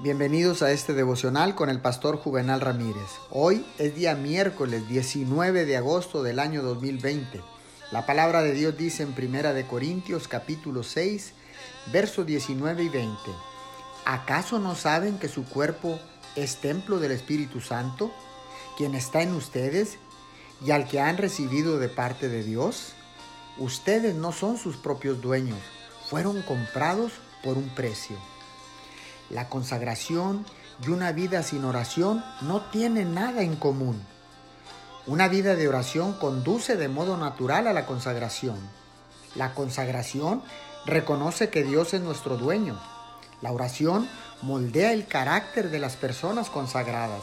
Bienvenidos a este devocional con el pastor Juvenal Ramírez. Hoy es día miércoles 19 de agosto del año 2020. La palabra de Dios dice en Primera de Corintios capítulo 6, versos 19 y 20. ¿Acaso no saben que su cuerpo es templo del Espíritu Santo, quien está en ustedes y al que han recibido de parte de Dios? Ustedes no son sus propios dueños, fueron comprados por un precio. La consagración y una vida sin oración no tienen nada en común. Una vida de oración conduce de modo natural a la consagración. La consagración reconoce que Dios es nuestro dueño. La oración moldea el carácter de las personas consagradas.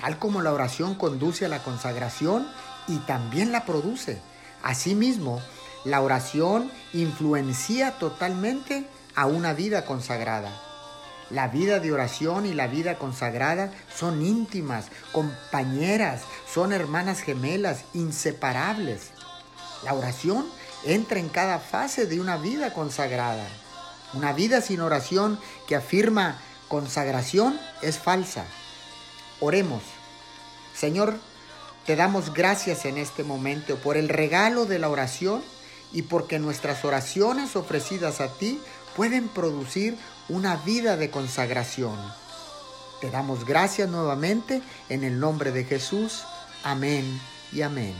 Tal como la oración conduce a la consagración y también la produce. Asimismo, la oración influencia totalmente a una vida consagrada. La vida de oración y la vida consagrada son íntimas, compañeras, son hermanas gemelas, inseparables. La oración entra en cada fase de una vida consagrada. Una vida sin oración que afirma consagración es falsa. Oremos. Señor, te damos gracias en este momento por el regalo de la oración y porque nuestras oraciones ofrecidas a ti pueden producir una vida de consagración. Te damos gracias nuevamente en el nombre de Jesús. Amén y amén.